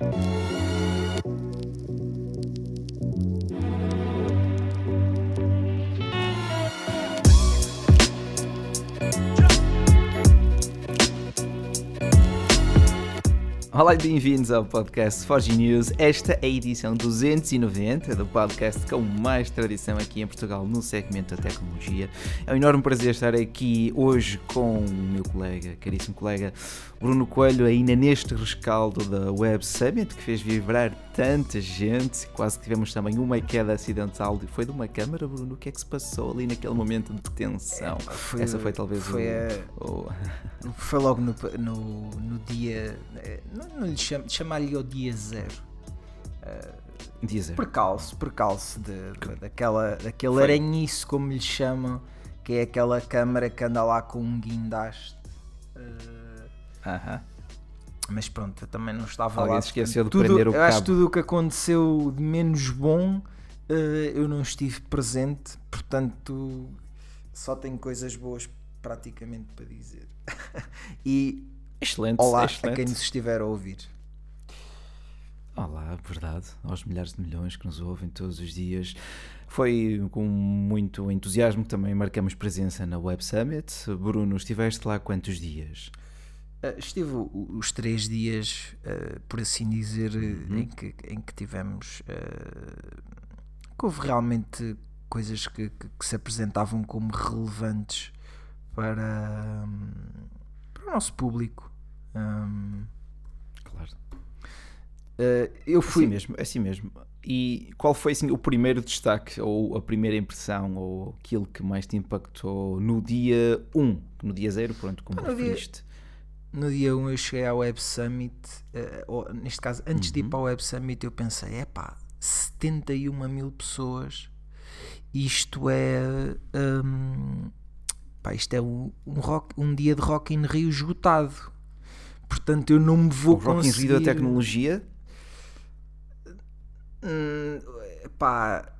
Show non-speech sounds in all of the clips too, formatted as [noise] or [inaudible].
Música Olá e bem-vindos ao podcast Forge News. Esta é a edição 290 do podcast com mais tradição aqui em Portugal no segmento da tecnologia. É um enorme prazer estar aqui hoje com o meu colega, caríssimo colega Bruno Coelho, ainda neste rescaldo da Web Summit que fez vibrar tanta gente. Quase que tivemos também uma queda acidental. Foi de uma câmara, Bruno? O que é que se passou ali naquele momento de tensão? É, foi, Essa foi talvez foi, o, o... [laughs] foi logo no, no, no dia. eh, Não, não lhe cham, chamar-lhe ao dia zero. Uh, dia zero. Percalço, percalço de, de, daquela, daquele Foi. aranhiço, como lhe chamam, que é aquela câmara que anda lá com um guindaste. Uh, Aham. Mas pronto, eu também não estava Alguém lá. esqueceu de tudo, prender o eu acho cabo. que tudo o que aconteceu de menos bom, eh, eu não estive presente, portanto só tenho coisas boas praticamente para dizer. [laughs] e Excelente, olá excelente. a quem nos estiver a ouvir. Olá, verdade, aos milhares de milhões que nos ouvem todos os dias. Foi com muito entusiasmo que também marcamos presença na Web Summit. Bruno, estiveste lá quantos dias? Eh, estive os três dias, eh, por assim dizer, eh, Uhum. em, que, em que tivemos. eh, que houve realmente coisas que, que- que se apresentavam como relevantes para, hum, para o nosso público. Hum, Claro. eh, eu Fui fui. mesmo, assim mesmo. E qual foi assim, o primeiro destaque, ou a primeira impressão, ou aquilo que mais te impactou no dia 1? No dia 0, pronto, como Ah, referiste. No dia 1 eu cheguei ao Web Summit, eh, ou, neste caso, antes Uhum. de ir para o Web Summit, eu pensei: é pá, 71 mil pessoas, isto é. hum, pá, isto é um, um, rock, um dia de Rock in Rio esgotado. Portanto, eu não me O vou Rock in conseguir. Rio da tecnologia, Hum, pá,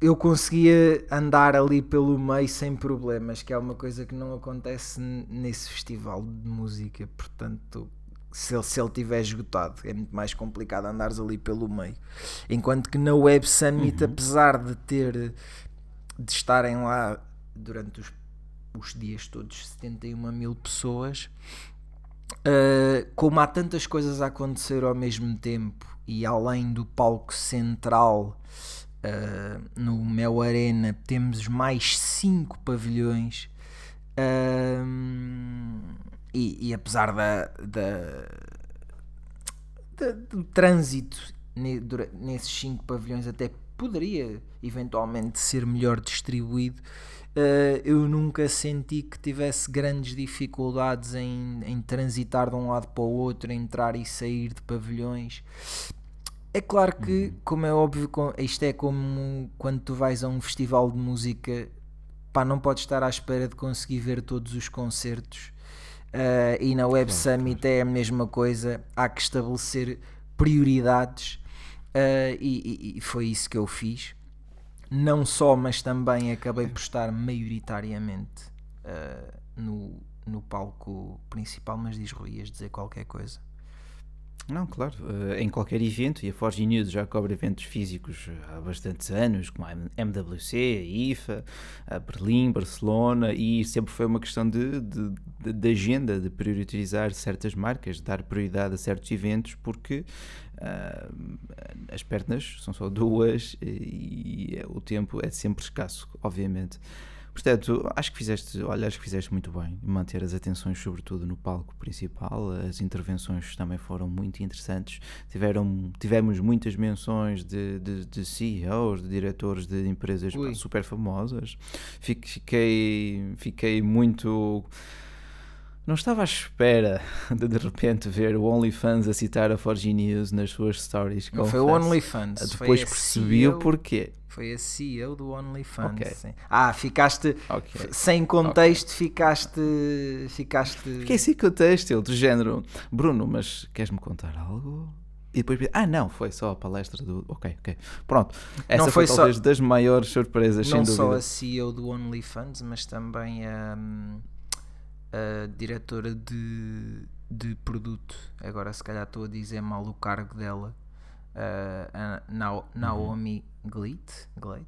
eu conseguia andar ali pelo meio sem problemas, que é uma coisa que não acontece nesse festival de música. Portanto, se ele, se ele tiver esgotado, é muito mais complicado andares ali pelo meio. Enquanto que na Web Summit, apesar de ter de estarem lá durante os, os dias todos 71 mil pessoas, Uh, como há tantas coisas a acontecer ao mesmo tempo e além do palco central uh, no Mel Arena temos mais cinco pavilhões um, e, e apesar da, da- da- do trânsito nesses cinco pavilhões até poderia eventualmente ser melhor distribuído Uh, eu nunca senti que tivesse grandes dificuldades em, em transitar de um lado para o outro, entrar e sair de pavilhões. É claro que, como é óbvio, isto é como quando tu vais a um festival de música, pá, não podes estar à espera de conseguir ver todos os concertos. Uh, e na Web Summit é a mesma coisa, há que estabelecer prioridades uh, e- e- e foi isso que eu fiz não só, mas também acabei por estar maioritariamente uh, no, no palco principal. Mas diz Rui, ias dizer qualquer coisa. Não, claro, eh, em qualquer evento, e a Forge News já cobre eventos físicos há bastantes anos, como a MWC, a IFA, a Berlim, Barcelona, e sempre foi uma questão de, de, de- agenda, de priorizar certas marcas, de dar prioridade a certos eventos, porque ah, as pernas são só duas e o tempo é sempre escasso, obviamente. Portanto, acho que fizeste, olha, acho que fizeste muito bem em manter as atenções, sobretudo no palco principal. As intervenções também foram muito interessantes. Tiveram, tivemos muitas menções de, de, de CEOs, de diretores de empresas Ui. super famosas. Fiquei, fiquei muito. Não estava à espera [laughs] de de repente ver o OnlyFans a citar a Forge News nas suas stories. Não foi o. OnlyFans. foi Depois percebi o porquê. Foi a CEO do OnlyFans. Ok. sim. Ah, ficaste Ok. sem contexto, ficaste. Ficaste. Fiquei assim com o texto, do género, Bruno, mas queres-me contar algo? E depois, ah, não, foi só a palestra do. Ok, ok. Pronto. Essa Não foi, foi só- talvez das maiores surpresas, não sem só dúvida. a CEO do OnlyFans, mas também a, a diretora de, de produto, agora se calhar estou a dizer mal o cargo dela, uh, Naomi Gleit, Gleit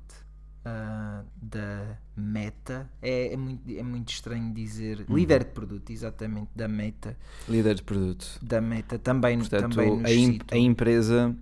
uh, da Meta. É, é muito, é muito estranho dizer. Líder de produto, exatamente, da Meta. Líder de produto. Da Meta também, Portanto, também nos a, im- citam. a empresa.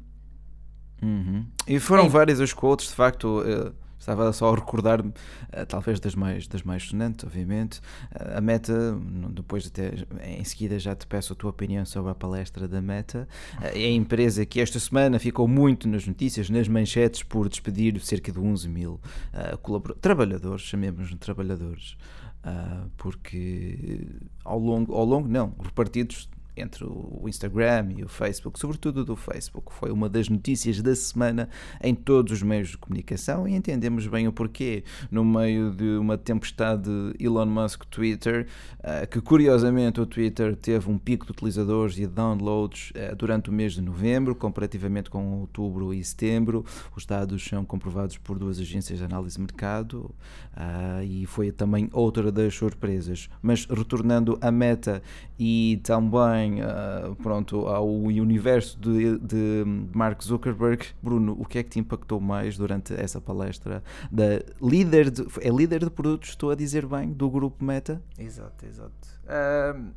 Uhum. E foram Em- várias as quotes, de facto. eh, estava só a recordar-me, eh, talvez das mais, das mais sonantes, obviamente. Eh, a Meta, depois até em seguida já te peço a tua opinião sobre a palestra da Meta. É a empresa que esta semana ficou muito nas notícias, nas manchetes, por despedir cerca de 11 mil eh, colabora- trabalhadores, chamemos-nos trabalhadores. Ah, porque ao longo, ao longo não, repartidos entre o Instagram e o Facebook, sobretudo do Facebook, foi uma das notícias da semana em todos os meios de comunicação e entendemos bem o porquê. No meio de uma tempestade de Elon Musk Twitter, ah, que curiosamente o Twitter teve um pico de utilizadores e downloads ah, durante o mês de novembro, comparativamente com outubro e setembro. Os dados são comprovados por duas agências de análise de mercado ah, e foi também outra das surpresas. Mas retornando à meta e também ah, pronto, ao universo de, de Mark Zuckerberg, Bruno, o que é que te impactou mais durante essa palestra da líder de, é líder de produtos, estou a dizer bem, do grupo Meta? Exato, exato. Ahm,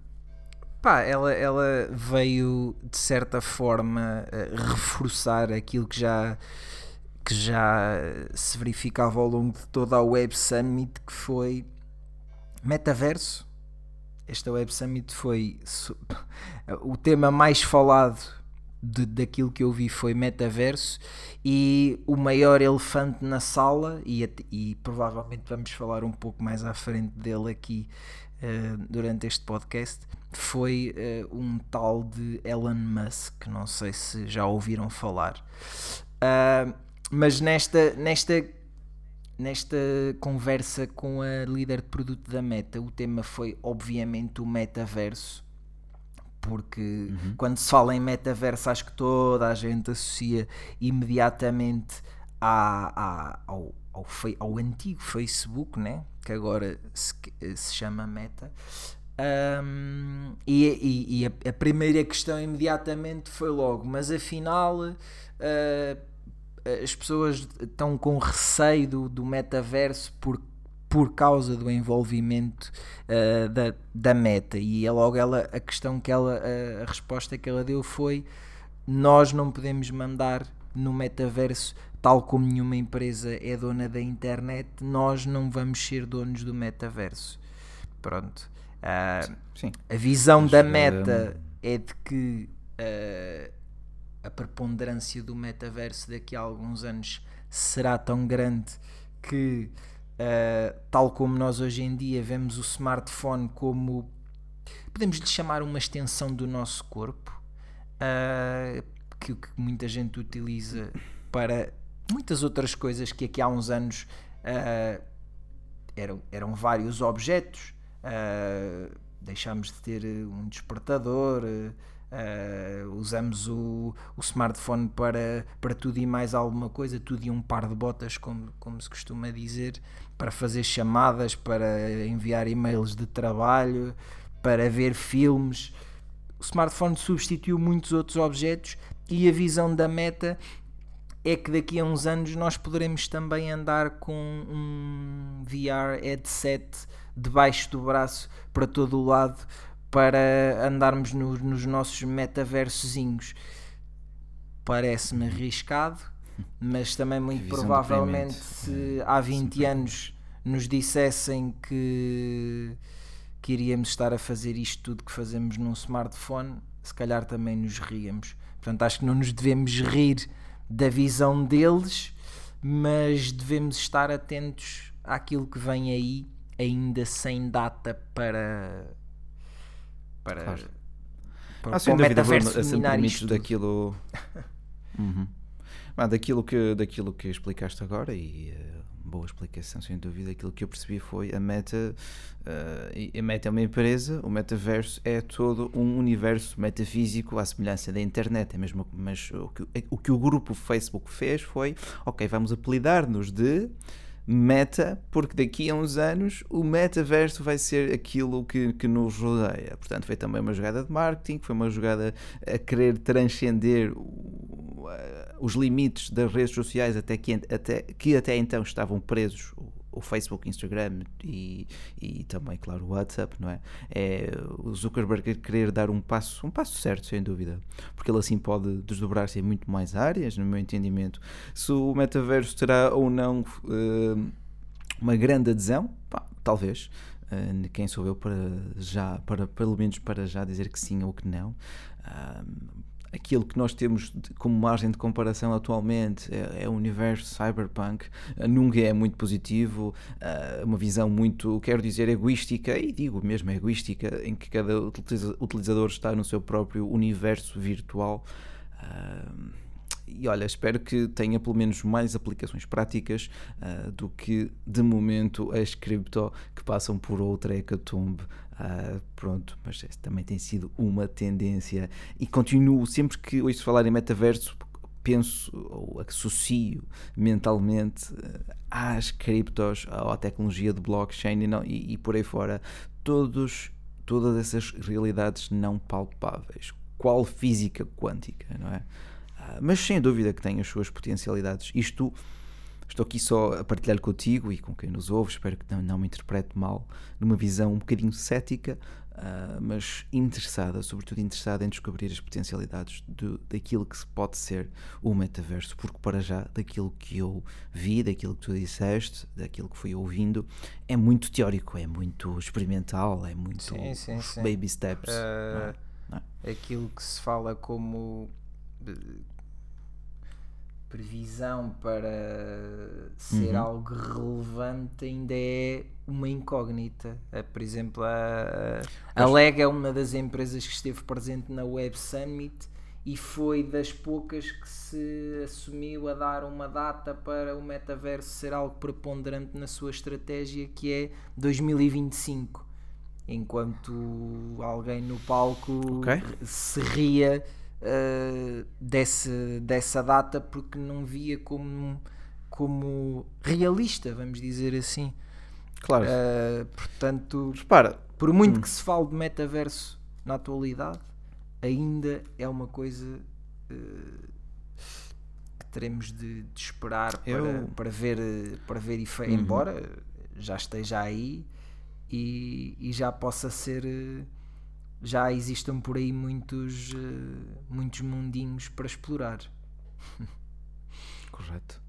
pá, ela, ela veio de certa forma reforçar aquilo que já que já se verificava ao longo de toda a Web Summit, que foi metaverso. Esta Web Summit foi [laughs] o tema mais falado de, daquilo que eu vi foi metaverso e o maior elefante na sala e, e provavelmente vamos falar um pouco mais à frente dele aqui eh, durante este podcast foi eh, um tal de Elon Musk. Não sei se já ouviram falar. Ah, mas nesta nesta nesta conversa com a líder de produto da Meta, o tema foi obviamente o metaverso. Porque quando se fala em metaverso, acho que toda a gente associa imediatamente à, à- ao, ao, ao antigo Facebook, né? que agora se, se chama Meta. Ahm, e e- e a, a primeira questão imediatamente foi logo, mas afinal ah, as pessoas estão com receio do, do metaverso por, por causa do envolvimento uh, da, da meta. E é logo ela a questão que ela a, a resposta que ela deu foi nós não podemos mandar no metaverso tal como nenhuma empresa é dona da internet nós não vamos ser donos do metaverso. Pronto. Ah, Sim. a visão Mas, da eh, meta é de que eh, a preponderância do metaverso daqui a alguns anos será tão grande que, eh, tal como nós hoje em dia vemos o smartphone como podemos lhe chamar uma extensão do nosso corpo, eh, que, que muita gente utiliza para muitas outras coisas que aqui há uns anos eh, eram, eram vários objetos. Uh, deixámos de ter uh, um despertador, uh, usamos o, o smartphone para, para tudo e mais alguma coisa, tudo e um par de botas, como, como se costuma dizer, para fazer chamadas, para enviar e-mails de trabalho, para ver filmes. O smartphone substituiu muitos outros objetos e a visão da meta é que daqui a uns anos nós poderemos também andar com um VR headset debaixo do braço para todo o lado para andarmos no- nos nossos metaversozinhos. Parece-me arriscado, mas também muito provavelmente se há 20 anos nos dissessem que, que iríamos estar a fazer isto tudo que fazemos num smartphone, se calhar também nos ríamos. Portanto, acho que não nos devemos rir da visão deles, mas devemos estar atentos àquilo que vem aí, ainda sem data para. Para. Claro. para, Ah, sem para o dúvida, metaverso dominar isto daquilo. [laughs] Uhum. Ah, daquilo, que, daquilo que explicaste agora e eh, boa explicação, sem dúvida. Aquilo que eu percebi foi a Meta. e a Meta é uma empresa, o metaverso é todo um universo metafísico à semelhança da internet. É mesmo, mas o que, o que o grupo Facebook fez foi: ok, vamos apelidar-nos de meta, porque daqui a uns anos o metaverso vai ser aquilo que, que nos rodeia. Portanto, foi também uma jogada de marketing, foi uma jogada a querer transcender o, a, os limites das redes sociais até que, até, que até então estavam presos o Facebook, Instagram e, e também, claro, o WhatsApp, não é? É o Zuckerberg querer dar um passo, um passo certo, sem dúvida, porque ele assim pode desdobrar-se em muito mais áreas, no meu entendimento. Se o metaverso terá ou não uh, uma grande adesão, pá, talvez. Uh, quem sou eu para já, para, pelo menos para já dizer que sim ou que não. Uh, aquilo que nós temos como margem de comparação atualmente é, é o universo cyberpunk, uh, nunca é muito positivo, uh, uma visão muito, quero dizer, egoística, e digo mesmo egoística, em que cada utilizador está no seu próprio universo virtual. Uh, e olha, espero que tenha pelo menos mais aplicações práticas uh, do que de momento as cripto que passam por outra hecatombe Uh, pronto, mas também tem sido uma tendência e continuo sempre que ouço falar em metaverso penso ou associo mentalmente ah, às criptos, à tecnologia de blockchain e, não, e, e por aí fora todos, todas essas realidades não palpáveis qual física quântica, não é? Uh, mas sem dúvida que tem as suas potencialidades. Isto Estou aqui só a partilhar contigo e com quem nos ouve, espero que não, não me interprete mal, numa visão um bocadinho cética, uh, mas interessada, sobretudo interessada em descobrir as potencialidades de, daquilo que pode ser o metaverso, porque para já, daquilo que eu vi, daquilo que tu disseste, daquilo que fui ouvindo, é muito teórico, é muito experimental, é muito sim, sim, sim. baby steps. Uh, não é? Não é? Aquilo que se fala como previsão para ser uhum. algo relevante ainda é uma incógnita. Por exemplo, a, a Leg é uma das empresas que esteve presente na Web Summit e foi das poucas que se assumiu a dar uma data para o metaverso ser algo preponderante na sua estratégia, que é 2025. Enquanto alguém no palco okay. se ria uh, desse, dessa data porque não via como, como realista, vamos dizer assim. Claro. Uh, portanto, Repara. por muito hum. que se fale de metaverso na atualidade, ainda é uma coisa uh, que teremos de, de esperar para, Eu... para ver, para ver e uhum. embora já esteja aí e, e já possa ser já existam por aí muitos, uh, muitos mundinhos para explorar. Correto.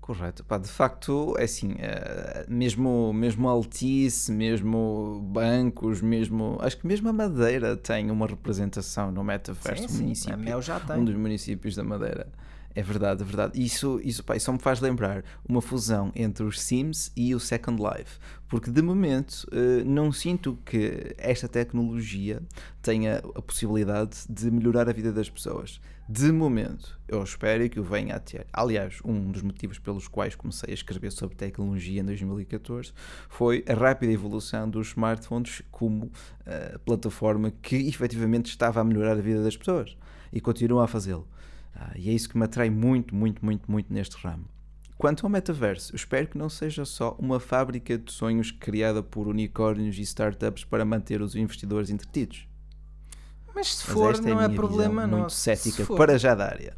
Correto. Pá, de facto, é assim, uh, mesmo, mesmo Altice, mesmo bancos, mesmo. Acho que mesmo a Madeira tem uma representação no metaverso. Sim, sim, município, a Mel já tem. Um dos municípios da Madeira. É verdade, é verdade. Isso, isso, pá, isso só me faz lembrar uma fusão entre os Sims e o Second Life. Porque de momento uh, não sinto que esta tecnologia tenha a possibilidade de melhorar a vida das pessoas. De momento, eu espero que o venha a ter. Aliás, um dos motivos pelos quais comecei a escrever sobre tecnologia em 2014 foi a rápida evolução dos smartphones como uh, plataforma que efetivamente estava a melhorar a vida das pessoas e continua a fazê-lo. Ah, e é isso que me atrai muito, muito, muito, muito neste ramo. Quanto ao metaverso, eu espero que não seja só uma fábrica de sonhos criada por unicórnios e startups para manter os investidores entretidos. Mas se for, Mas não é, é problema nosso. Muito cética para já da área.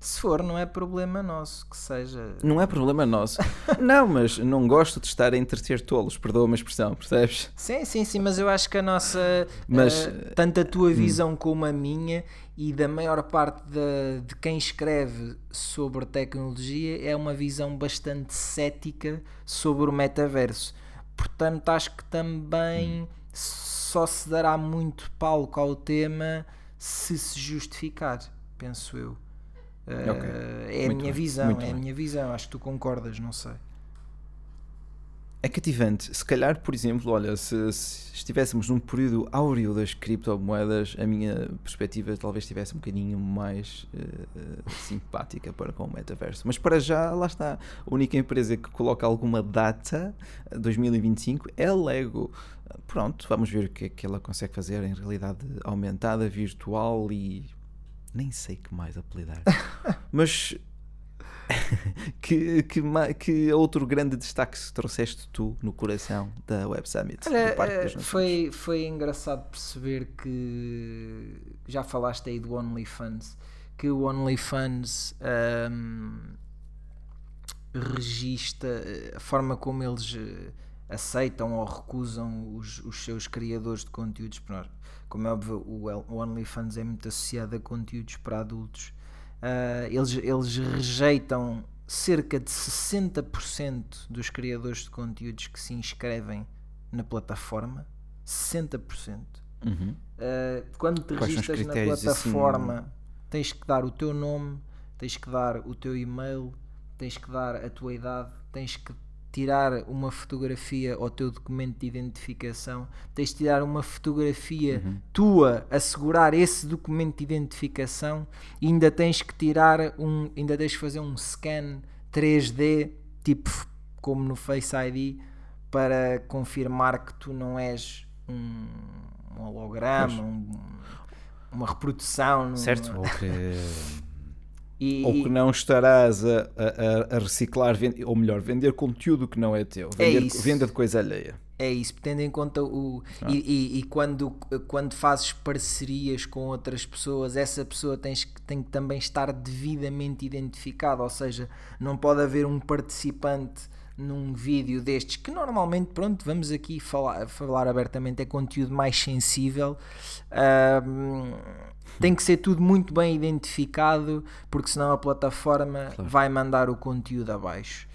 Se for, não é problema nosso que seja. Não é problema nosso. [laughs] não, mas não gosto de estar a entreter tolos, perdoa-me a expressão, percebes? Sim, sim, sim, mas eu acho que a nossa. Mas, uh, tanto a tua hum. visão hum. como a minha e da maior parte de, de quem escreve sobre tecnologia é uma visão bastante cética sobre o metaverso. Portanto, acho que também hum. só se dará muito palco ao tema se se justificar, penso eu. Okay. É a minha bem, visão, é bem. a minha visão. Acho que tu concordas, não sei. É cativante. Se calhar, por exemplo, olha, se, se, estivéssemos num período áureo das criptomoedas, a minha perspectiva talvez estivesse um bocadinho mais uh, simpática para com o metaverso. Mas para já, lá está. A única empresa que coloca alguma data, 2025, é a Lego. Pronto, vamos ver o que é que ela consegue fazer em realidade aumentada, virtual e nem sei que mais apelidar. [laughs] Mas [laughs] que, que, que outro grande destaque trouxeste tu no coração da Web Summit? Olha, eh, foi, foi engraçado perceber que já falaste aí do OnlyFans, que o OnlyFans ahm, registra eh, a forma como eles eh, aceitam ou recusam os, os seus criadores de conteúdos. Como é óbvio, o OnlyFans é muito associado a conteúdos para adultos. Ah, eles, eles rejeitam cerca de 60% dos criadores de conteúdos que se inscrevem na plataforma. 60%. Uhum. Uh, quando te Quais registras na assim? plataforma, tens que dar o teu nome, tens que dar o teu e-mail, tens que dar a tua idade, tens que tirar uma fotografia ao teu documento de identificação, tens de tirar uma fotografia Uhum. tua, assegurar esse documento de identificação e ainda tens que tirar um, ainda tens que fazer um scan 3D, tipo como no Face ID, para confirmar que tu não és um, um holograma, um- uma reprodução. Certo? Ou que, E, ou que não estarás a, a- a reciclar, ou melhor, vender conteúdo que não é teu. É Vender, isso. venda de coisa alheia. É isso, tendo em conta o. E, e- e quando, quando fazes parcerias com outras pessoas, essa pessoa tens, tem que também estar devidamente identificada, ou seja, não pode haver um participante num vídeo destes que normalmente, pronto, vamos aqui falar, falar abertamente, é conteúdo mais sensível. tem que ser tudo muito bem identificado, porque senão a plataforma vai mandar o conteúdo abaixo.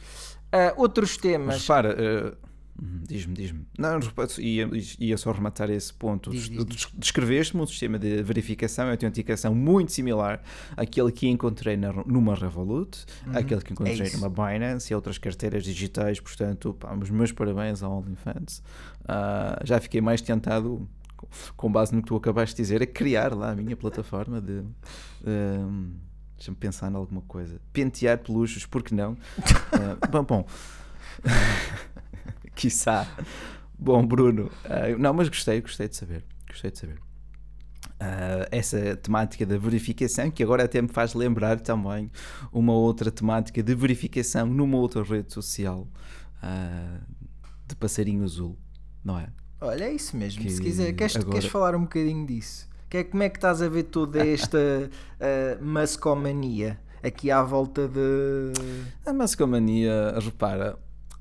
Ah, outros Mas temas. repara, eh, hum, diz-me, diz-me. Não, ia, ia só rematar esse ponto. Diz, diz, Descreveste-me um sistema de verificação e autenticação muito similar àquele que encontrei na- numa Revolut, àquele que encontrei Uhum. É numa Binance e outras carteiras digitais. Portanto, pá, os meus parabéns ao OnlyFans. Ah, já fiquei mais tentado, com- base no que tu acabaste de dizer, a criar lá a minha plataforma de. ehm, Deixa-me pensar em alguma coisa. Pentear peluches, por que não? [laughs] Ah, bom, bom. [laughs] Quiçá. Bom, Bruno. ah, não, mas gostei, gostei de saber. Gostei de saber. Ah, essa temática da verificação, que agora até me faz lembrar também uma outra temática de verificação numa outra rede social ah, de passarinho azul, não é? Olha, é isso mesmo. Que Se quiser, queres, agora- queres falar um bocadinho disso? Que é, como é que estás a ver toda esta uh, mascomania aqui à volta de. A Muscomania, repara,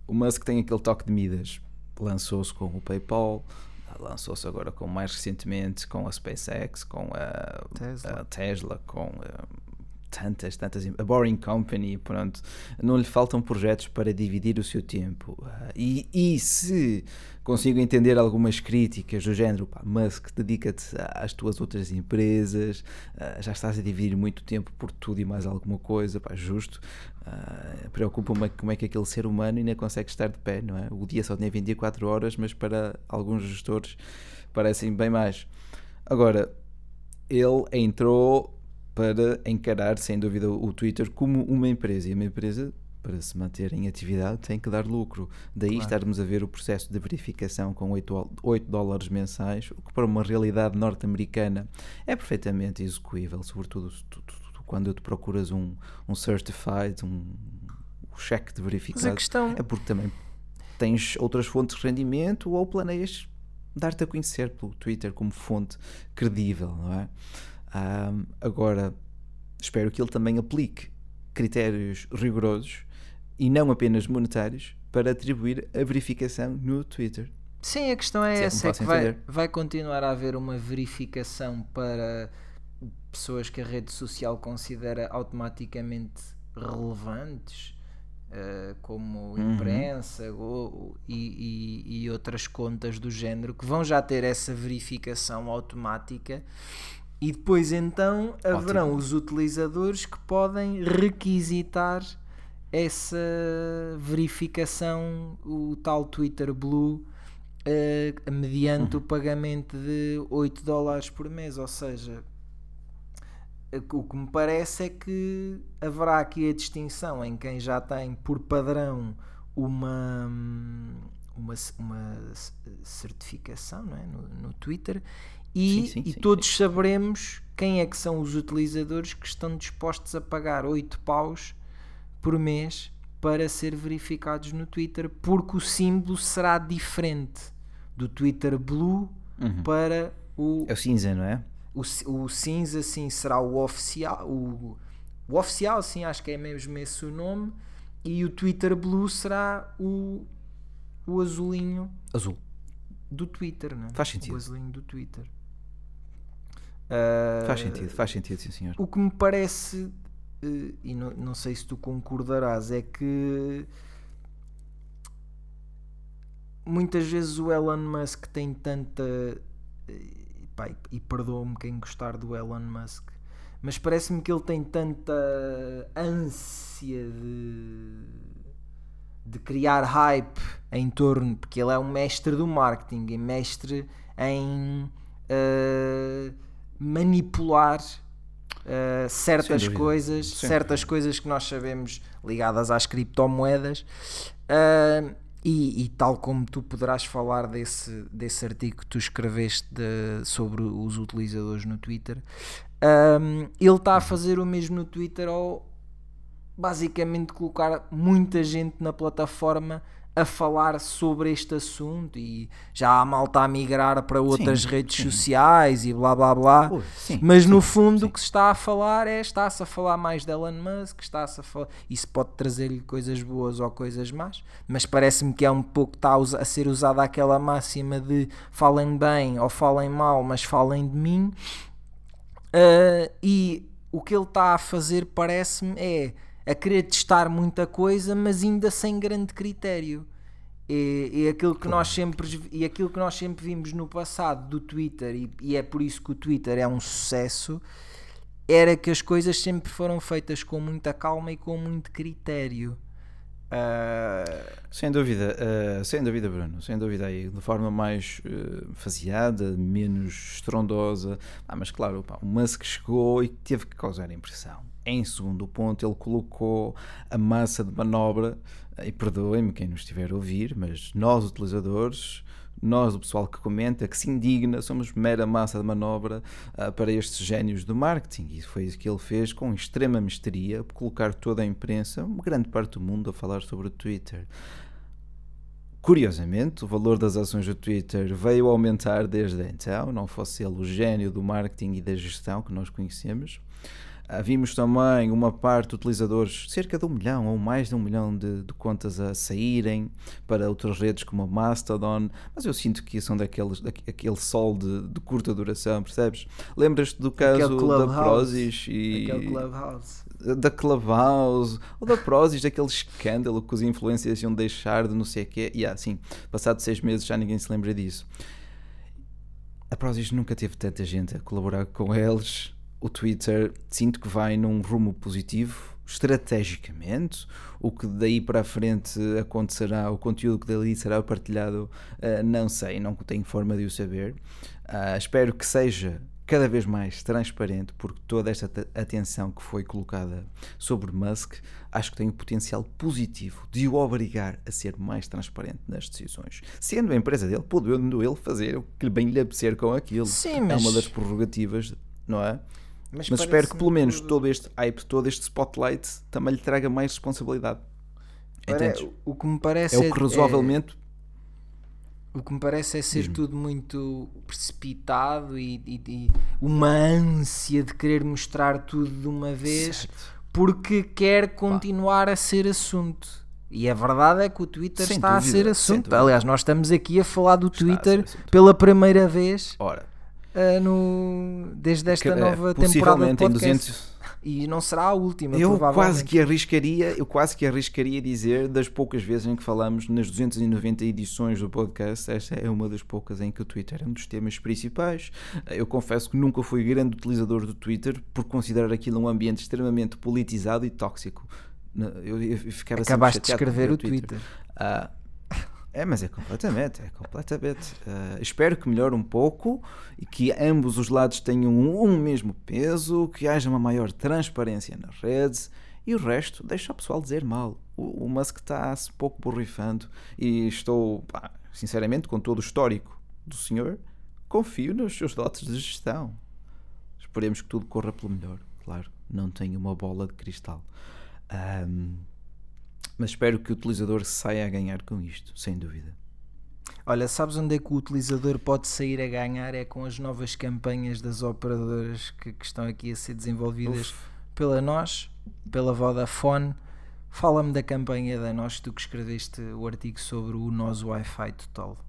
o Musk tem aquele toque de Midas. Lançou-se com o PayPal, lançou-se agora com mais recentemente com a SpaceX, com a Tesla. a Tesla, com eh, tantas, tantas. A Boring Company, pronto. Não lhe faltam projetos para dividir o seu tempo. Ah, E, e se consigo entender algumas críticas do género, pá, Musk, dedica-te às tuas outras empresas, ah, já estás a dividir muito tempo por tudo e mais alguma coisa, pá, justo. Ah, Preocupa-me como é que aquele ser humano ainda consegue estar de pé, não é? O dia só tem 24 horas, mas para alguns gestores parecem bem mais. Agora, ele entrou para encarar, sem dúvida, o Twitter como uma empresa. E uma empresa, para se manter em atividade, tem que dar lucro. Daí Claro. estarmos a ver o processo de verificação com 8, al- 8 dólares mensais, o que para uma realidade norte-americana é perfeitamente execuível, sobretudo tu- tu- tu- quando tu procuras um, um certified, um, um cheque de verificado. questão. É porque também tens outras fontes de rendimento ou planeias dar-te a conhecer pelo Twitter como fonte credível, não é? Ahm, agora, espero que ele também aplique critérios rigorosos e não apenas monetários para atribuir a verificação no Twitter. Sim, a questão é é essa: é que vai, vai continuar a haver uma verificação para pessoas que a rede social considera automaticamente relevantes, eh, como Uhum. imprensa ou- e, e- e outras contas do género, que vão já ter essa verificação automática. E depois então haverão os utilizadores que podem requisitar essa verificação, o tal Twitter Blue, eh, mediante o pagamento de 8 dólares por mês. Ou seja, eh, o que me parece é que haverá aqui a distinção em quem já tem por padrão uma, uma, uma certificação não é? no, no Twitter e, Sim, sim, e sim, todos saberemos quem é que são os utilizadores que estão dispostos a pagar 8 paus por mês para ser verificados no Twitter, porque o símbolo será diferente do Twitter Blue Uhum. para o, É o cinza, não é? o, o cinza, sim, será o oficial. O, o oficial, sim, acho que é mesmo esse o nome. E o Twitter Blue será o, o azulinho Azul. do Twitter, não é? Faz sentido. O azulinho do Twitter. Ah, Faz sentido, faz sentido, sim senhor. O que me parece, e não, não sei se tu concordarás, é que muitas vezes o Elon Musk tem tanta. eh, pá, e- perdoa-me quem gostar do Elon Musk, mas parece-me que ele tem tanta ânsia de, de criar hype em torno, porque ele é um mestre do marketing e mestre em eh, manipular eh, certas coisas, Sim. certas coisas que nós sabemos ligadas às criptomoedas. eh, e, e tal como tu poderás falar desse, desse artigo que tu escreveste de- sobre os utilizadores no Twitter, um, ele está a fazer o mesmo no Twitter ao basicamente colocar muita gente na plataforma a falar sobre este assunto e já há malta a migrar para outras Sim, redes sim. sociais e blá blá blá. Ui, sim, Mas no fundo o que se está a falar é está-se a falar mais de Elon Musk, está-se a falar. Isso pode trazer-lhe coisas boas ou coisas más, mas parece-me que é um pouco está a ser usada aquela máxima de falem bem ou falem mal, mas falem de mim. Uh, e o que ele está a fazer parece-me é a querer testar muita coisa, mas ainda sem grande critério. E, e aquilo que nós sempre e aquilo que nós sempre vimos no passado do Twitter e, e é por isso que o Twitter é um sucesso era que as coisas sempre foram feitas com muita calma e com muito critério. Uh, Sem dúvida, eh, sem dúvida, Bruno, sem dúvida aí, de forma mais eh, faseada, menos estrondosa. Ah, mas claro, pá, o Musk chegou e teve que causar impressão. Em segundo ponto, ele colocou a massa de manobra, e perdoem-me quem nos estiver a ouvir, mas nós, utilizadores, nós, o pessoal que comenta, que se indigna, somos mera massa de manobra ah, para estes génios do marketing. E foi isso que ele fez com extrema misteria, colocar toda a imprensa, uma grande parte do mundo, a falar sobre o Twitter. Curiosamente, o valor das ações do Twitter veio aumentar desde então, não fosse ele o gênio do marketing e da gestão que nós conhecemos. Ah, Vimos também uma parte de utilizadores, cerca de um milhão ou mais de um milhão de, de contas a saírem para outras redes como a Mastodon, mas eu sinto que são daqueles, daque- aquele sol de, de curta duração, percebes? Lembras-te do caso da. Prozis e Clubhouse. da Clubhouse ou da Prozis, daquele escândalo que os influencers iam deixar de não sei o quê. E assim, passado seis meses já ninguém se lembra disso. A Prozis nunca teve tanta gente a colaborar com eles. O Twitter sinto que vai num rumo positivo, estrategicamente. O que daí para a frente acontecerá, o conteúdo que dali será partilhado, eh, não sei, não tenho forma de o saber. Ah, espero que seja cada vez mais transparente, porque toda esta te- atenção que foi colocada sobre Musk acho que tem o potencial positivo de o obrigar a ser mais transparente nas decisões. Sendo a empresa dele, podendo ele fazer o que bem lhe apetecer com aquilo. Sim, É mas- uma das prerrogativas, não é? Mas, Mas espero que pelo menos tudo- todo este hype, todo este spotlight também lhe traga mais responsabilidade. Pare- Entendes? O que me parece É o que razoavelmente. O que me parece é ser tudo muito precipitado e, e- e uma ânsia de querer mostrar tudo de uma vez Certo. porque quer continuar a ser assunto. E a verdade é que o Twitter Sem está dúvida, a ser assunto. Aliás, nós estamos aqui a falar do ser Twitter pela primeira vez Ora, ah, no, desde esta que, eh, nova temporada de em podcast. 200. E não será a última, Eu provavelmente. quase que arriscaria, eu quase que arriscaria dizer das poucas vezes em que falamos nas 290 edições do podcast, esta é uma das poucas em que o Twitter é um dos temas principais. Eu confesso que nunca fui grande utilizador do Twitter por considerar aquilo um ambiente extremamente politizado e tóxico. Eu, eu ficava Acabaste de escrever ver o Twitter. Ah, é, mas é completamente, é completamente. Ah, espero que melhore um pouco e que ambos os lados tenham um, um mesmo peso, que haja uma maior transparência nas redes e o resto deixa o pessoal dizer mal. O, o Musk está-se pouco borrifando e estou, pá, sinceramente, com todo o histórico do senhor, confio nos seus dotes de gestão. Esperemos que tudo corra pelo melhor, claro. Não tenho uma bola de cristal. Ahm, Mas espero que o utilizador saia a ganhar com isto, sem dúvida. Olha, sabes onde é que o utilizador pode sair a ganhar? É com as novas campanhas das operadoras que, que estão aqui a ser desenvolvidas Uf. pela nós, pela Vodafone. Fala-me da campanha da nós, tu que escreveste o artigo sobre o nosso Wi-Fi total.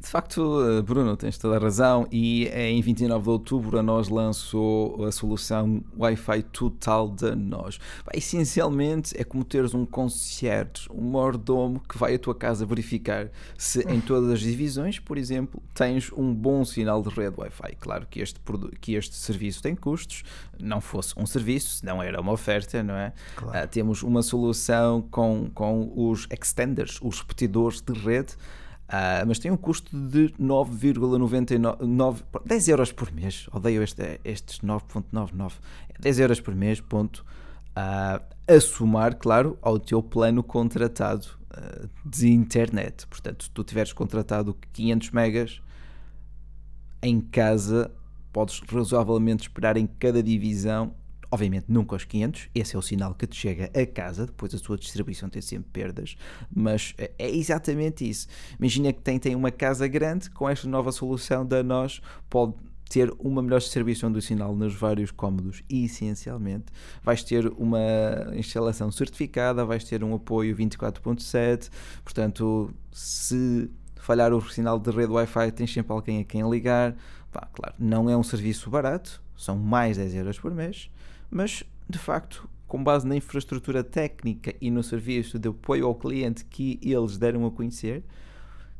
De facto, eh, Bruno, tens toda a razão. E em 29 de outubro a nós lançou a solução Wi-Fi total da nós. Essencialmente é como teres um concierge, um mordomo que vai à tua casa verificar se em todas as divisões, por exemplo, tens um bom sinal de rede Wi-Fi. Claro que este, que este serviço tem custos, não fosse um serviço, não era uma oferta, não é? Claro. Uh, temos uma solução com, com os extenders, os repetidores de rede. Uh, mas tem um custo de 9,99 10 euros por mês. Odeio este, estes 9,99 10 euros por mês, ponto. Uh, a somar, claro, ao teu plano contratado uh, de internet. Portanto, se tu tiveres contratado 500 megas em casa, podes razoavelmente esperar em cada divisão Obviamente nunca aos 500, esse é o sinal que te chega a casa, depois a sua distribuição tem sempre perdas, mas é, é exatamente isso. Imagina que tem, tem uma casa grande, com esta nova solução da nós, pode ter uma melhor distribuição do sinal nos vários cômodos e essencialmente vais ter uma instalação certificada, vais ter um apoio 24.7, portanto se falhar o sinal de rede Wi-Fi tens sempre alguém a quem ligar, Pá, claro, não é um serviço barato, são mais 10 euros por mês, mas de facto, com base na infraestrutura técnica e no serviço de apoio ao cliente que eles deram a conhecer,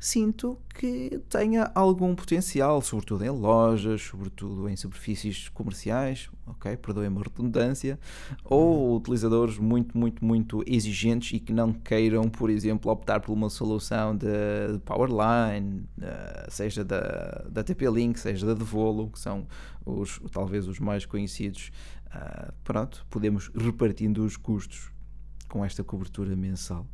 sinto que tenha algum potencial, sobretudo em lojas, sobretudo em superfícies comerciais, ok? Perdoem-me a redundância, ou uhum. utilizadores muito, muito, muito exigentes e que não queiram, por exemplo, optar por uma solução de Powerline, seja da, da TP-Link, seja da Devolo, que são os, talvez os mais conhecidos Uh, pronto, podemos repartindo os custos com esta cobertura mensal.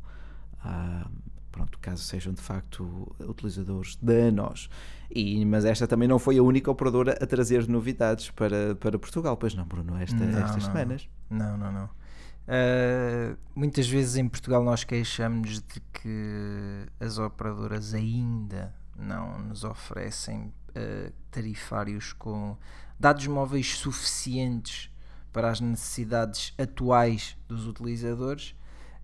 Uh, pronto, caso sejam de facto utilizadores da nós. E, mas esta também não foi a única operadora a trazer novidades para, para Portugal, pois não, Bruno, esta, não, estas não, semanas. Não, não, não. Uh, muitas vezes em Portugal nós queixamos de que as operadoras ainda não nos oferecem uh, tarifários com dados móveis suficientes para as necessidades atuais dos utilizadores.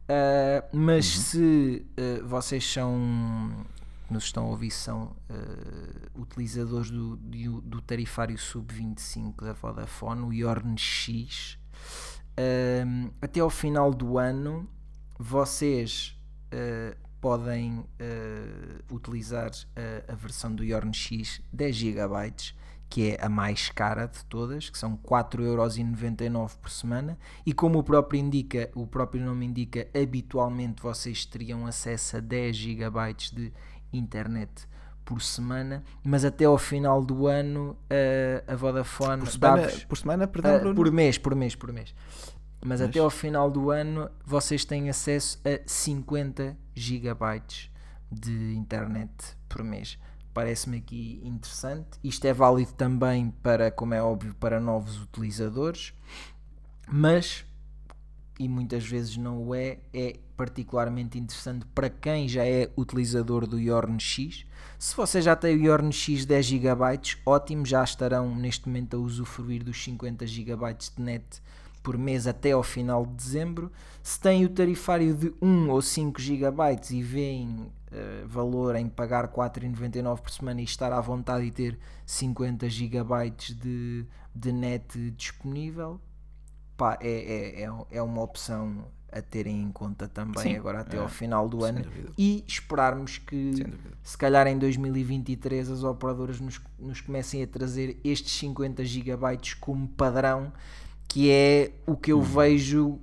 Uh, mas uhum. se uh, vocês são, nos estão a ouvir, são uh, utilizadores do, do, do, tarifário sub-25 da Vodafone, o Yorn X, até ao final do ano vocês podem utilizar a, versão do Yorn X 10 GB que é a mais cara de todas, que são 4,99€ por semana, e como o próprio, indica, o próprio nome indica, habitualmente vocês teriam acesso a 10 GB de internet por semana, mas até ao final do ano a, a Vodafone por semana, por semana perdão, uh, por mês, por mês, por mês. Mas, mas, até ao final do ano vocês têm acesso a 50 GB de internet por mês parece-me aqui interessante. Isto é válido também para, como é óbvio, para novos utilizadores, mas, e muitas vezes não o é, é particularmente interessante para quem já é utilizador do Yorn X. Se você já tem o Yorn X 10 GB, ótimo, já estarão neste momento a usufruir dos 50 GB de net por mês até ao final de dezembro. Se tem o tarifário de 1 ou 5 GB e veem uh, valor em pagar 4,99 por semana e estar à vontade e ter 50 GB de, de net disponível, pá, é, é, é, é uma opção a terem em conta também Sim, agora até é, ao final do ano dúvida. e esperarmos que se calhar em 2023 as operadoras nos, nos comecem a trazer estes 50 GB como padrão que é o que eu uhum. vejo.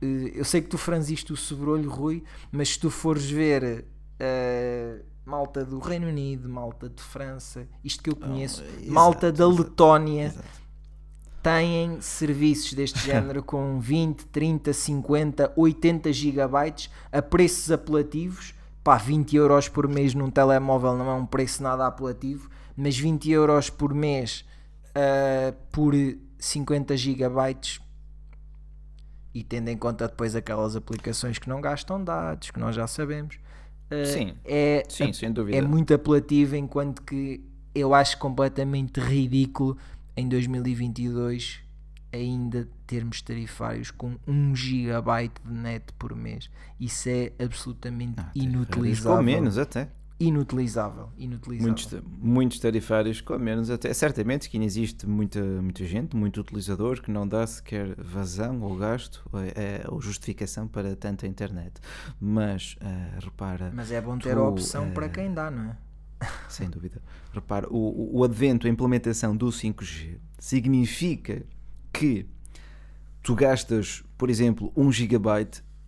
Eh, eu sei que tu franziste o sobrolho, Rui, mas se tu fores ver uh, malta do Reino Unido, malta de França, isto que eu conheço, oh, exato, malta da Letónia. Exato. Têm serviços deste [laughs] género com 20, 30, 50, 80 gigabytes a preços apelativos. Pá, 20 euros por mês num telemóvel não é um preço nada apelativo, mas 20 euros por mês uh, por 50 gigabytes e tendo em conta depois aquelas aplicações que não gastam dados, que nós já sabemos, Sim. é, Sim, sem dúvida. é muito apelativo, enquanto que eu acho completamente ridículo em 2022 ainda termos tarifários com 1 GB de net por mês. Isso é absolutamente Ah, inutilizável. Com menos até. Inutilizável. Inutilizável. Muitos, muitos tarifários com menos até. Certamente que ainda existe muita, muita gente, muito utilizador que não dá sequer vazão ou gasto é, ou justificação para tanta internet. Mas eh, repara, Mas é bom ter tu, a opção eh, para quem dá, não é? sem dúvida, repara, o, o- o advento, a implementação do 5G significa que tu gastas, por exemplo, 1 GB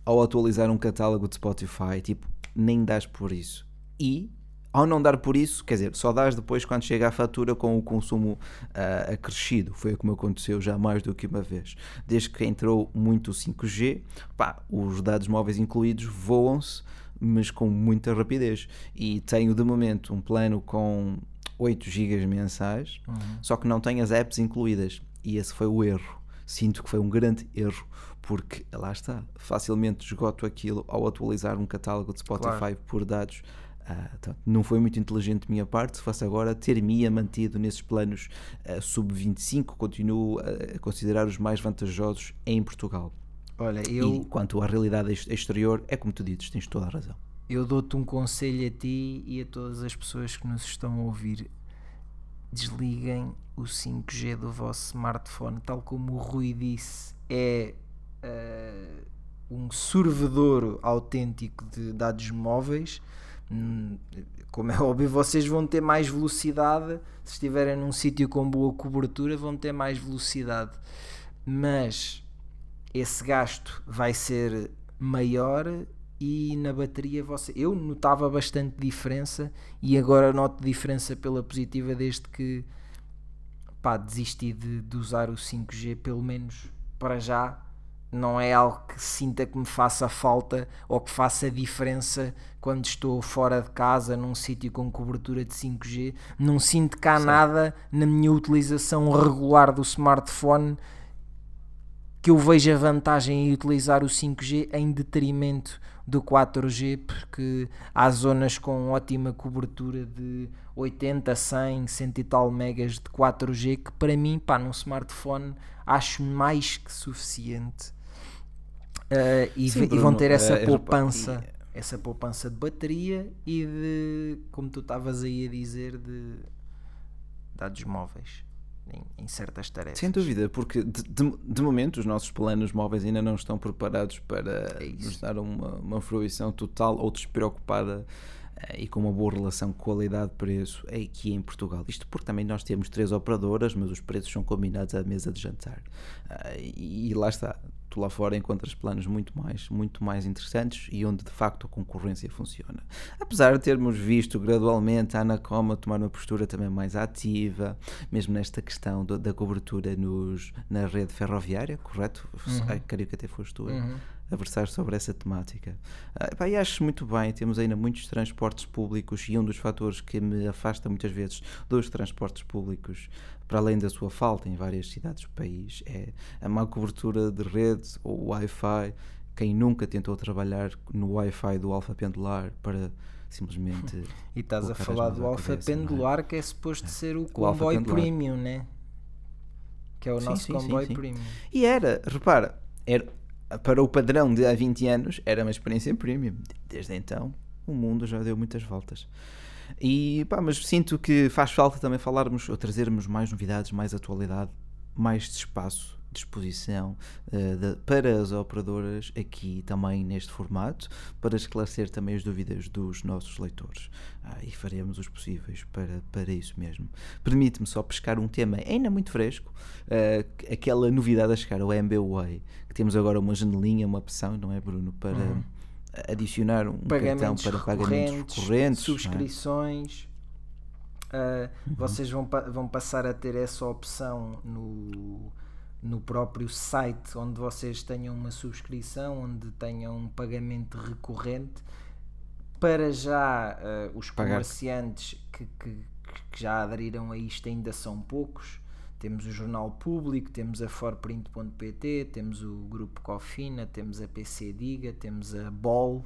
ao atualizar um catálogo de Spotify, tipo, nem dás por isso. E ao não dar por isso, quer dizer, só dás depois quando chega a fatura com o consumo ah, acrescido. Foi o que me aconteceu já mais do que uma vez. Desde que entrou muito o 5G, pá, os dados móveis incluídos voam-se, mas com muita rapidez. E tenho de momento um plano com 8 GB mensais, só que não tem as apps incluídas. E esse foi o erro. Sinto que foi um grande erro, porque lá está, facilmente esgoto aquilo ao atualizar um catálogo de Spotify Claro. por dados. Então, não foi muito inteligente da minha parte, se fosse agora ter-me mantido nesses planos ah, sub-25, continuo a- considerar os mais vantajosos em Portugal. Olha, E eu, quanto à realidade ex- exterior, é como tu dizes, tens toda a razão. eu dou-te um conselho a ti e a todas as pessoas que nos estão a ouvir. Desliguem o 5G do vosso smartphone, tal como o Rui disse, é eh, um sorvedor autêntico de dados móveis. Hum, Como é óbvio, vocês vão ter mais velocidade. Se estiverem num sítio com boa cobertura, vão ter mais velocidade. Mas esse gasto vai ser maior e na bateria você eu notava bastante diferença e agora noto diferença pela positiva desde que pá, desisti de, de usar o 5G pelo menos para já não é algo que sinta que me faça falta ou que faça diferença quando estou fora de casa num sítio com cobertura de 5G não sinto cá nada na minha utilização regular do smartphone que eu vejo a vantagem em utilizar o 5G em detrimento do 4G, porque há zonas com ótima cobertura de 80, 100, 100 e tal megas de 4G, que para mim, pá, num smartphone, acho mais que suficiente. Uh, e, Sim, e vão ter essa eh, poupança, e- essa poupança de bateria e de, como tu estavas aí a dizer, de dados móveis em, em certas tarefas. Sem dúvida, porque de, de- de momento os nossos planos móveis ainda não estão preparados para É nos dar uma, uma fruição total ou despreocupada e com uma boa relação qualidade-preço aqui em Portugal. Isto porque também nós temos três operadoras, mas os preços são combinados à mesa de jantar. Ah, e, lá está. Tu lá fora encontras planos muito mais, muito mais interessantes e onde de facto a concorrência funciona. Apesar de termos visto gradualmente a Anacoma tomar uma postura também mais ativa, mesmo nesta questão do- da cobertura nos, na rede ferroviária, correto? Ah, creio que até foste tu Uhum. A versar sobre essa temática. Ah, pá, e acho muito bem, temos ainda muitos transportes públicos e um dos fatores que me afasta muitas vezes dos transportes públicos, para além da sua falta em várias cidades do país, é a má cobertura de rede ou Wi-Fi. Quem nunca tentou trabalhar no Wi-Fi do alfa pendular para simplesmente. [laughs] E estás a falar do Alfa cabeça, não é? Pendular, que é suposto ser o comboio Pendular. premium, né? Que é o Sim, nosso sim, comboio sim. premium. E era, repara, era, para o padrão de há 20 anos, era uma experiência premium. Desde então, o mundo já deu muitas voltas. E pá, mas sinto que faz falta também falarmos ou trazermos mais novidades, mais atualidade, mais espaço, disposição eh, de- para as operadoras aqui também neste formato, para esclarecer também as dúvidas dos nossos leitores. Ah, e faremos os possíveis para, para isso mesmo. Permite-me só pescar um tema ainda muito fresco, eh, aquela novidade a chegar ao MBWay, que temos agora uma janelinha, uma opção, não é, Bruno, para Uhum. adicionar um cartão para pagamentos recorrentes, é? subscrições. Ah, Uhum. Vocês vão, pa- vão passar a ter essa opção no, no próprio site onde vocês tenham uma subscrição, onde tenham um pagamento recorrente. Para já, ah, os Pagar. comerciantes que, que- que já aderiram a isto ainda são poucos. Temos o Jornal Público, temos a forprint.pt, temos o Grupo Cofina, temos a PC Diga, temos a Ball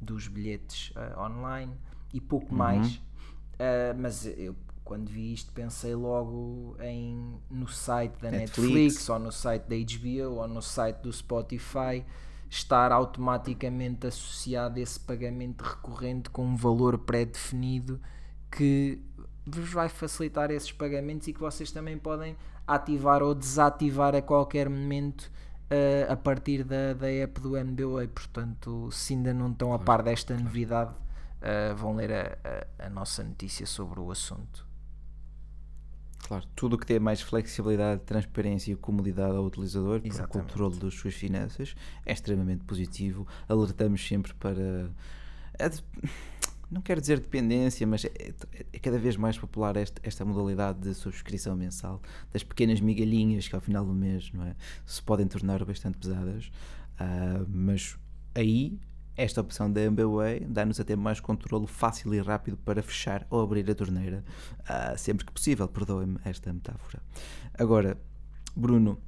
dos bilhetes uh, online e pouco uhum. mais. Uh, mas eu quando vi isto pensei logo em no site da Netflix. Netflix. ou no site da HBO ou no site do Spotify estar automaticamente associado esse pagamento recorrente com um valor pré-definido que vos vai facilitar esses pagamentos e que vocês também podem ativar ou desativar a qualquer momento uh, a partir da, da app do MBWay. Portanto, se ainda não estão a par desta novidade, uh, vão ler a, a, a nossa notícia sobre o assunto. Claro, tudo o que tem mais flexibilidade, transparência e comodidade ao utilizador Exatamente. para o controle das suas finanças é extremamente positivo. Alertamos sempre para. Não quero dizer dependência, mas é, é cada vez mais popular esta, esta modalidade de subscrição mensal, das pequenas migalhinhas que ao final do mês não é, se podem tornar bastante pesadas. Uh, mas aí esta opção da MBWay dá-nos até mais controle fácil e rápido para fechar ou abrir a torneira uh, sempre que possível. Perdoem-me esta metáfora. Agora, Bruno,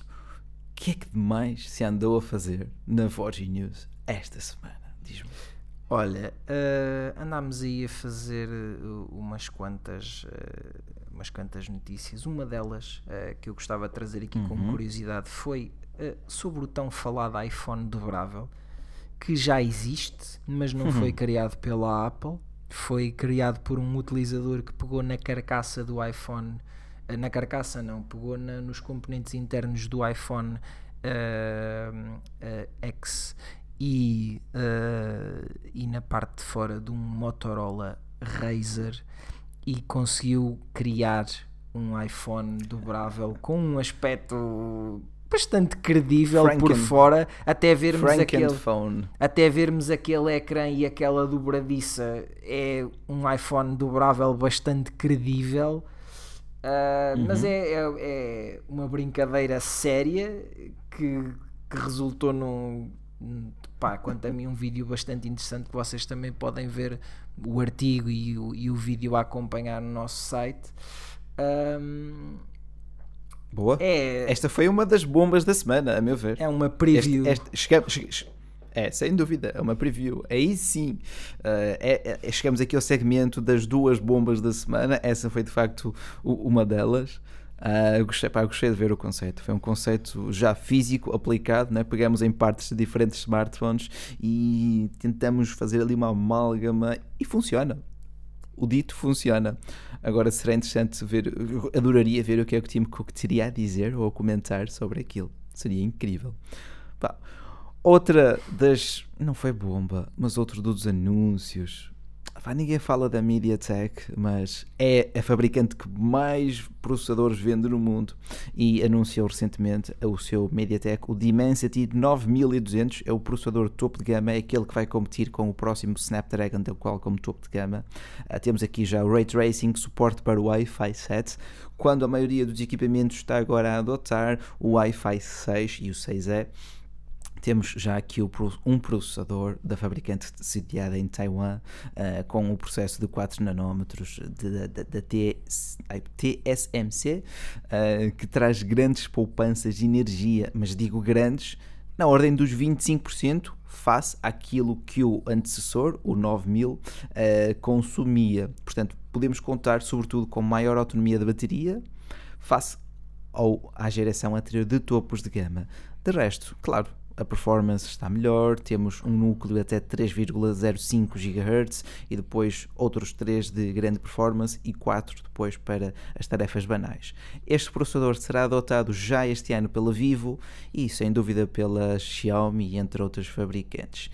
o que é que demais se andou a fazer na Forge News esta semana? Diz-me. Olha, uh, andámos aí a fazer uh, umas quantas, uh, umas quantas notícias. Uma delas que eu gostava de trazer aqui uhum. como curiosidade foi sobre o tão falado iPhone dobrável que já existe, mas não uhum. foi criado pela Apple. Foi criado por um utilizador que pegou na carcaça do iPhone, eh, na carcaça não, pegou na, nos componentes internos do iPhone uh, uh, X e, uh, e na parte de fora de um Motorola Razer e conseguiu criar um iPhone dobrável com um aspecto bastante credível Franken, por fora até vermos aquele até vermos aquele ecrã e aquela dobradiça. É um iPhone dobrável bastante credível uh, uhum. mas é, é, é, uma brincadeira séria que, que resultou num pá, quanto a mim um vídeo bastante interessante que vocês também podem ver o artigo e o, e o vídeo a acompanhar no nosso site. Um, Boa. É... Esta foi uma das bombas da semana, a meu ver. É uma preview. Este, este, chegamos, é, sem dúvida, é uma preview. Aí sim, uh, é, é, chegamos aqui ao segmento das duas bombas da semana. Essa foi de facto uma delas. Uh, gostei, pá, gostei de ver o conceito. Foi um conceito já físico aplicado. Né? Pegamos em partes de diferentes smartphones e tentamos fazer ali uma amálgama e funciona o dito funciona. Agora será interessante ver, adoraria ver o que é que o Tim Cook teria a dizer ou a comentar sobre aquilo. Seria incrível. Pá. Outra das. Não foi bomba, mas outro dos anúncios Ninguém fala da MediaTek, mas é a fabricante que mais processadores vende no mundo e anunciou recentemente o seu MediaTek, o Dimensity 9200, é o processador topo de gama, é aquele que vai competir com o próximo Snapdragon da Qualcomm topo de gama. Uh, temos aqui já o Ray Tracing, suporte para o Wi-Fi 7, quando a maioria dos equipamentos está agora a adotar o Wi-Fi 6 e o 6E temos já aqui um processador da fabricante sediada em Taiwan uh, com o processo de 4 nanómetros da TSMC uh, que traz grandes poupanças de energia, mas digo grandes na ordem dos 25% face àquilo que o antecessor, o 9000, uh, consumia. Portanto, podemos contar sobretudo com maior autonomia de bateria face ao, à geração anterior de topos de gama. De resto, claro, a performance está melhor, temos um núcleo até 3,05 GHz e depois outros 3 de grande performance e 4 depois para as tarefas banais. Este processador será adotado já este ano pela Vivo e sem dúvida pela Xiaomi, entre outros fabricantes.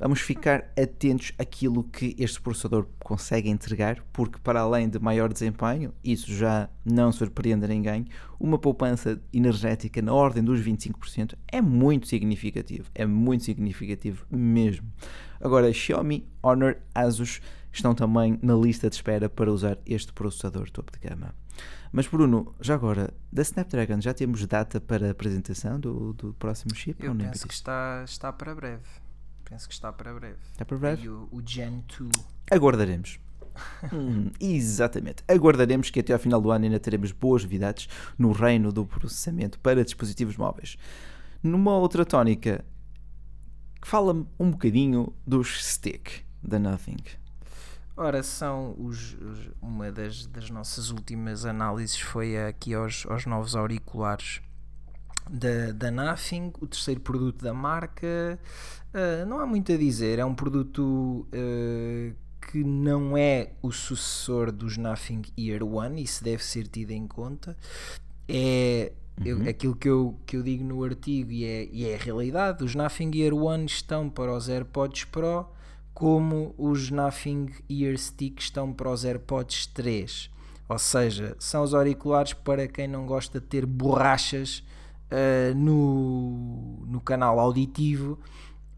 Vamos ficar atentos àquilo que este processador consegue entregar, porque para além de maior desempenho, isso já não surpreende a ninguém, uma poupança energética na ordem dos 25% é muito significativo, é muito significativo mesmo. Agora, Xiaomi, Honor, Asus estão também na lista de espera para usar este processador topo de gama. Mas Bruno, já agora, da Snapdragon já temos data para a apresentação do, do próximo chip? Eu penso que está, está para breve penso que está para breve. Está para breve? E o, o Gen 2. Aguardaremos. Hum, exatamente. Aguardaremos que até ao final do ano ainda teremos boas novidades no reino do processamento para dispositivos móveis. Numa outra tónica, fala-me um bocadinho dos stick da Nothing. Ora, são os, os- uma das, das nossas últimas análises foi aqui aos, aos novos auriculares da, da Nothing, o terceiro produto da marca. Ah, não há muito a dizer, é um produto ah, que não é o sucessor dos Nothing Ear One, isso deve ser tido em conta. É eu- aquilo que eu, que eu digo no artigo e é, e é a realidade. Os Nothing Ear One estão para os AirPods Pro como os Nothing Ear Stick estão para os AirPods 3. Ou seja, são os auriculares para quem não gosta de ter borrachas ah, no, no canal auditivo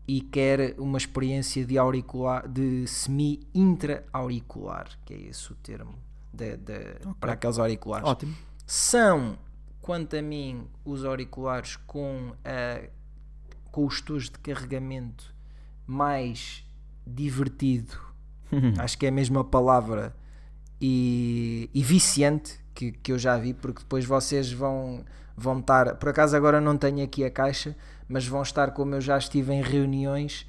e quer uma experiência de auricular de semi-intra-auricular, que é esse o termo de- de- para aqueles auriculares. Ótimo. são, quanto a mim, os auriculares com, a, com os tojos de carregamento mais divertido, acho que é a mesma palavra, e, e viciante que, que eu já vi, porque depois vocês vão, vão estar, por acaso agora não tenho aqui a caixa, mas vão estar como eu já estive em reuniões.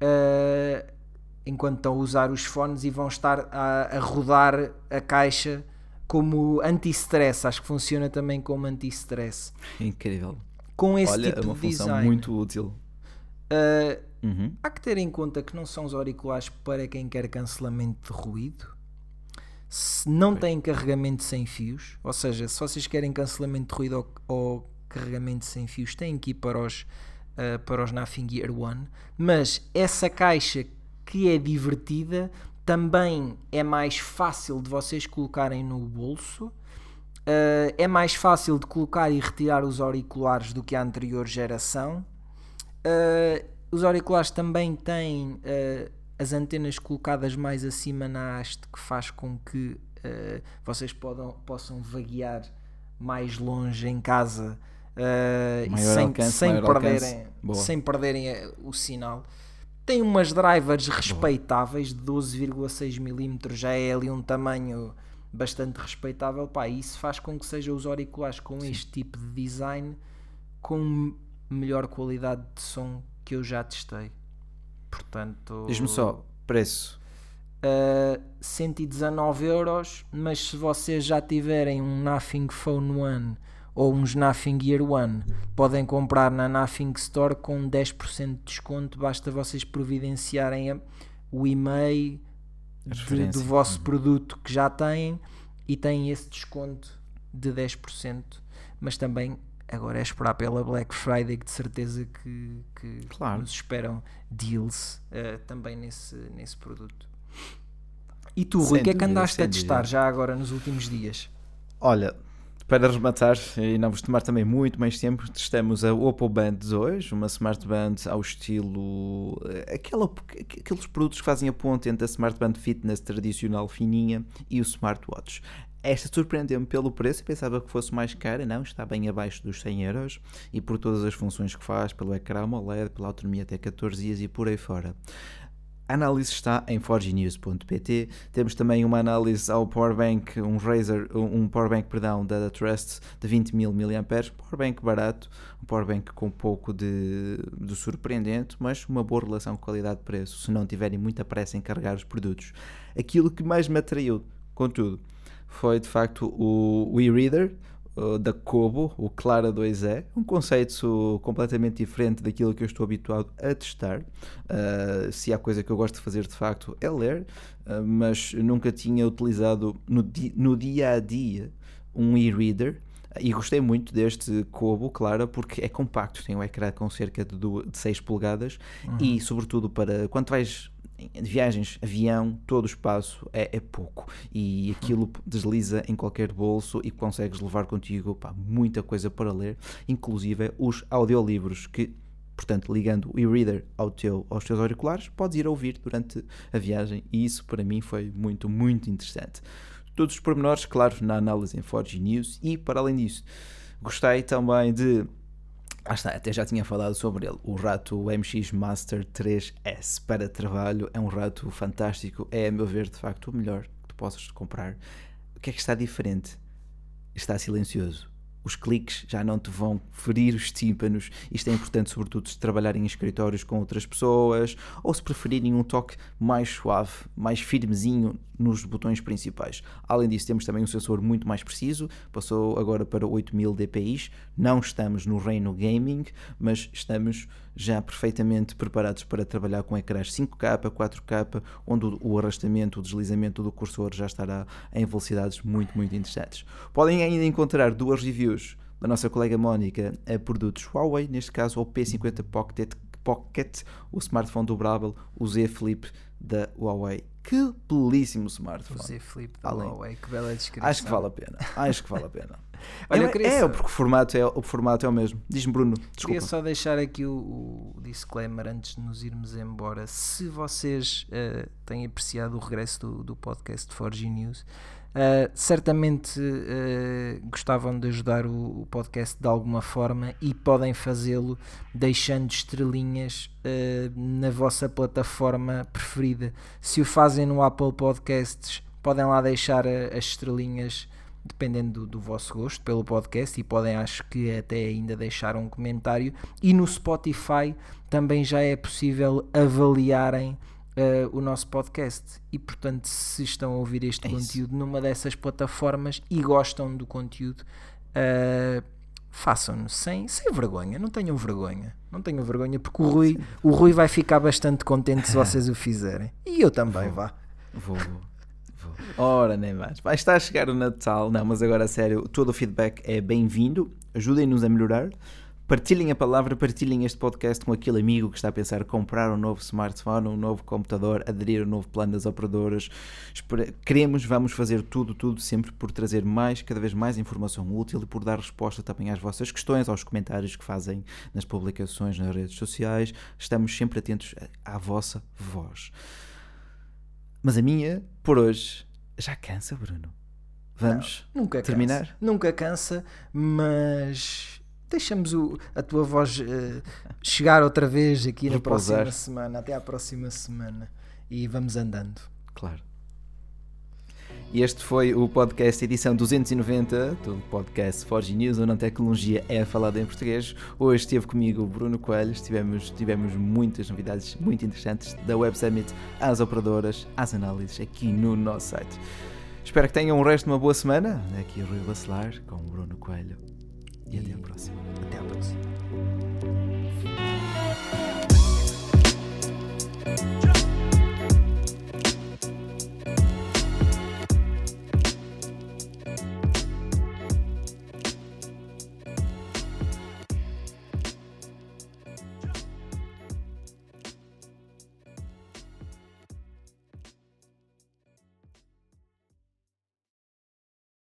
ah, enquanto estão a usar os fones e vão estar a, a rodar a caixa como anti-stress. Acho que funciona também como anti-stress. Incrível. Com esse Olha, é tipo uma de função design, muito útil. ah, Uhum. há que ter em conta que não são os auriculares para quem quer cancelamento de ruído. Se não têm carregamento sem fios, ou seja, se vocês querem cancelamento de ruído ou, ou carregamento sem fios, têm que para os, ah, para os Nothing Gear One. Mas essa caixa que é divertida também é mais fácil de vocês colocarem no bolso. Uh, é mais fácil de colocar e retirar os auriculares do que a anterior geração. Uh, os auriculares também têm uh, as antenas colocadas mais acima na haste, que faz com que uh, vocês podam, possam vaguear mais longe em casa uh, e Maior sem, alcance, sem perderem, sem perderem uh, o sinal. Tem umas drivers respeitáveis de 12,6 mm, já é ali um tamanho bastante respeitável. Pá, isso faz com que sejam os auriculares com este tipo de design com melhor qualidade de som que eu já testei. Portanto, Diz-me só, preço. uh, 119 euros, mas se vocês já tiverem um Nothing Phone One ou uns Nothing Gear One, podem comprar na Nothing Store com 10% de desconto, basta vocês providenciarem o e-mail de- do vosso produto que já têm e têm esse desconto de 10%, mas também agora é esperar pela Black Friday que de certeza que, que Claro. nos esperam deals eh, também nesse, nesse produto. E tu, Rui, o que é que andaste a testar já agora nos últimos dias? Olha, para rematar e não vos tomar também muito mais tempo, testamos a Oppo Band 2, uma Smart Band ao estilo. eh, Aquela, aqueles produtos que fazem a ponte entre a Smart Band Fitness tradicional fininha e o Smartwatch. Esta surpreendeu-me pelo preço, pensava que fosse mais cara, não, está bem abaixo dos 100 euros e por todas as funções que faz, pelo ecrã AMOLED, pela autonomia até 14 dias e por aí fora. A análise está em forgenews.pt. Temos também uma análise ao powerbank, um Razer, um powerbank, perdão, da Trust de 20.000 mAh, powerbank barato, um powerbank com um pouco de, de surpreendente, mas uma boa relação qualidade-preço, se não tiverem muita pressa em carregar os produtos. Aquilo que mais me atraiu, contudo, foi de facto o, o e-reader, uh, da Kobo, o Clara 2E, um conceito completamente diferente daquilo que eu estou habituado a testar. Uh, se há coisa que eu gosto de fazer de facto é ler, uh, mas nunca tinha utilizado no, di no dia a dia um e-reader. E gostei muito deste Kobo, claro, porque é compacto, tem um ecrã com cerca de, du- de 6 polegadas e, sobretudo, para quando vais viagens, avião, todo o espaço é, é pouco. E aquilo desliza em qualquer bolso e consegues levar contigo pá, muita coisa para ler, inclusive os audiolivros que, portanto, ligando o e-reader ao teu, aos teus auriculares, podes ir a ouvir durante a viagem. E isso para mim foi muito, muito interessante. Todos os pormenores, claro, na análise em Forge News. E, para além disso, gostei também de Ah está, até já tinha falado sobre ele. O rato MX Master 3S para trabalho é um rato fantástico. É, a meu ver, de facto, o melhor que tu possas comprar. O que é que está diferente? Está silencioso os cliques já não te vão ferir os tímpanos. Isto é importante, sobretudo, se trabalharem em escritórios com outras pessoas ou se preferirem um toque mais suave, mais firmezinho nos botões principais. Além disso, temos também um sensor muito mais preciso, passou agora para 8000 dpi. Não estamos no reino gaming, mas estamos já perfeitamente preparados para trabalhar com ecrãs 5K, 4K, onde o arrastamento, o deslizamento do cursor já estará em velocidades muito, muito interessantes. Podem ainda encontrar duas reviews da nossa colega Mónica a produtos Huawei, neste caso o P50 Pocket, Pocket o smartphone dobrável, o Z Flip da Huawei que belíssimo smartphone. O Z Flip da. Huawei, que bela descrição. Acho que vale a pena. Acho que vale a pena. [laughs] Olha, é, é, só... porque o formato é, o formato é o mesmo. Diz-me, Bruno. Desculpa. Queria só deixar aqui o, o, disclaimer antes de nos irmos embora. Se vocês uh, têm apreciado o regresso do, do podcast Forge News, Uh, certamente uh, gostavam de ajudar o, o, podcast de alguma forma e podem fazê-lo deixando estrelinhas uh, na vossa plataforma preferida. Se o fazem no Apple Podcasts, podem lá deixar as estrelinhas dependendo do, do, vosso gosto pelo podcast e podem acho que até ainda deixar um comentário e no Spotify também já é possível avaliarem uh, o nosso podcast. E portanto, se estão a ouvir este é conteúdo isso. numa dessas plataformas e gostam do conteúdo, uh, façam-no sem, sem vergonha, não tenham vergonha. Não tenham vergonha, porque o Rui, o Rui vai ficar bastante contente se [laughs] vocês o fizerem. E eu também, vou, vá. Vou, [laughs] vou. Ora, nem mais. Vai estar a chegar o Natal. Não, mas agora a sério, todo o feedback é bem-vindo. Ajudem-nos a melhorar. Partilhem a palavra, partilhem este podcast com aquele amigo que está a pensar comprar um novo smartphone, um novo computador, aderir a um novo plano das operadoras. Queremos, vamos fazer tudo, tudo sempre por trazer mais, cada vez mais informação útil e por dar resposta também às vossas questões, aos comentários que fazem nas publicações, nas redes sociais. Estamos sempre atentos à vossa voz. Mas a minha, por hoje, já cansa, Bruno. Vamos Não, nunca terminar? Cansa. Nunca cansa, mas deixamos o, a tua voz uh, chegar outra vez aqui na próxima semana, até à próxima semana. E vamos andando. Claro. E este foi o podcast edição 290 do podcast Forge News, onde a tecnologia é falada em português. Hoje esteve comigo o Bruno Coelho, tivemos, tivemos muitas novidades muito interessantes da Web Summit às operadoras, às análises aqui no nosso site. Espero que tenham o resto de uma boa semana. Aqui o Rui Bacelar com o Bruno Coelho e até a próxima.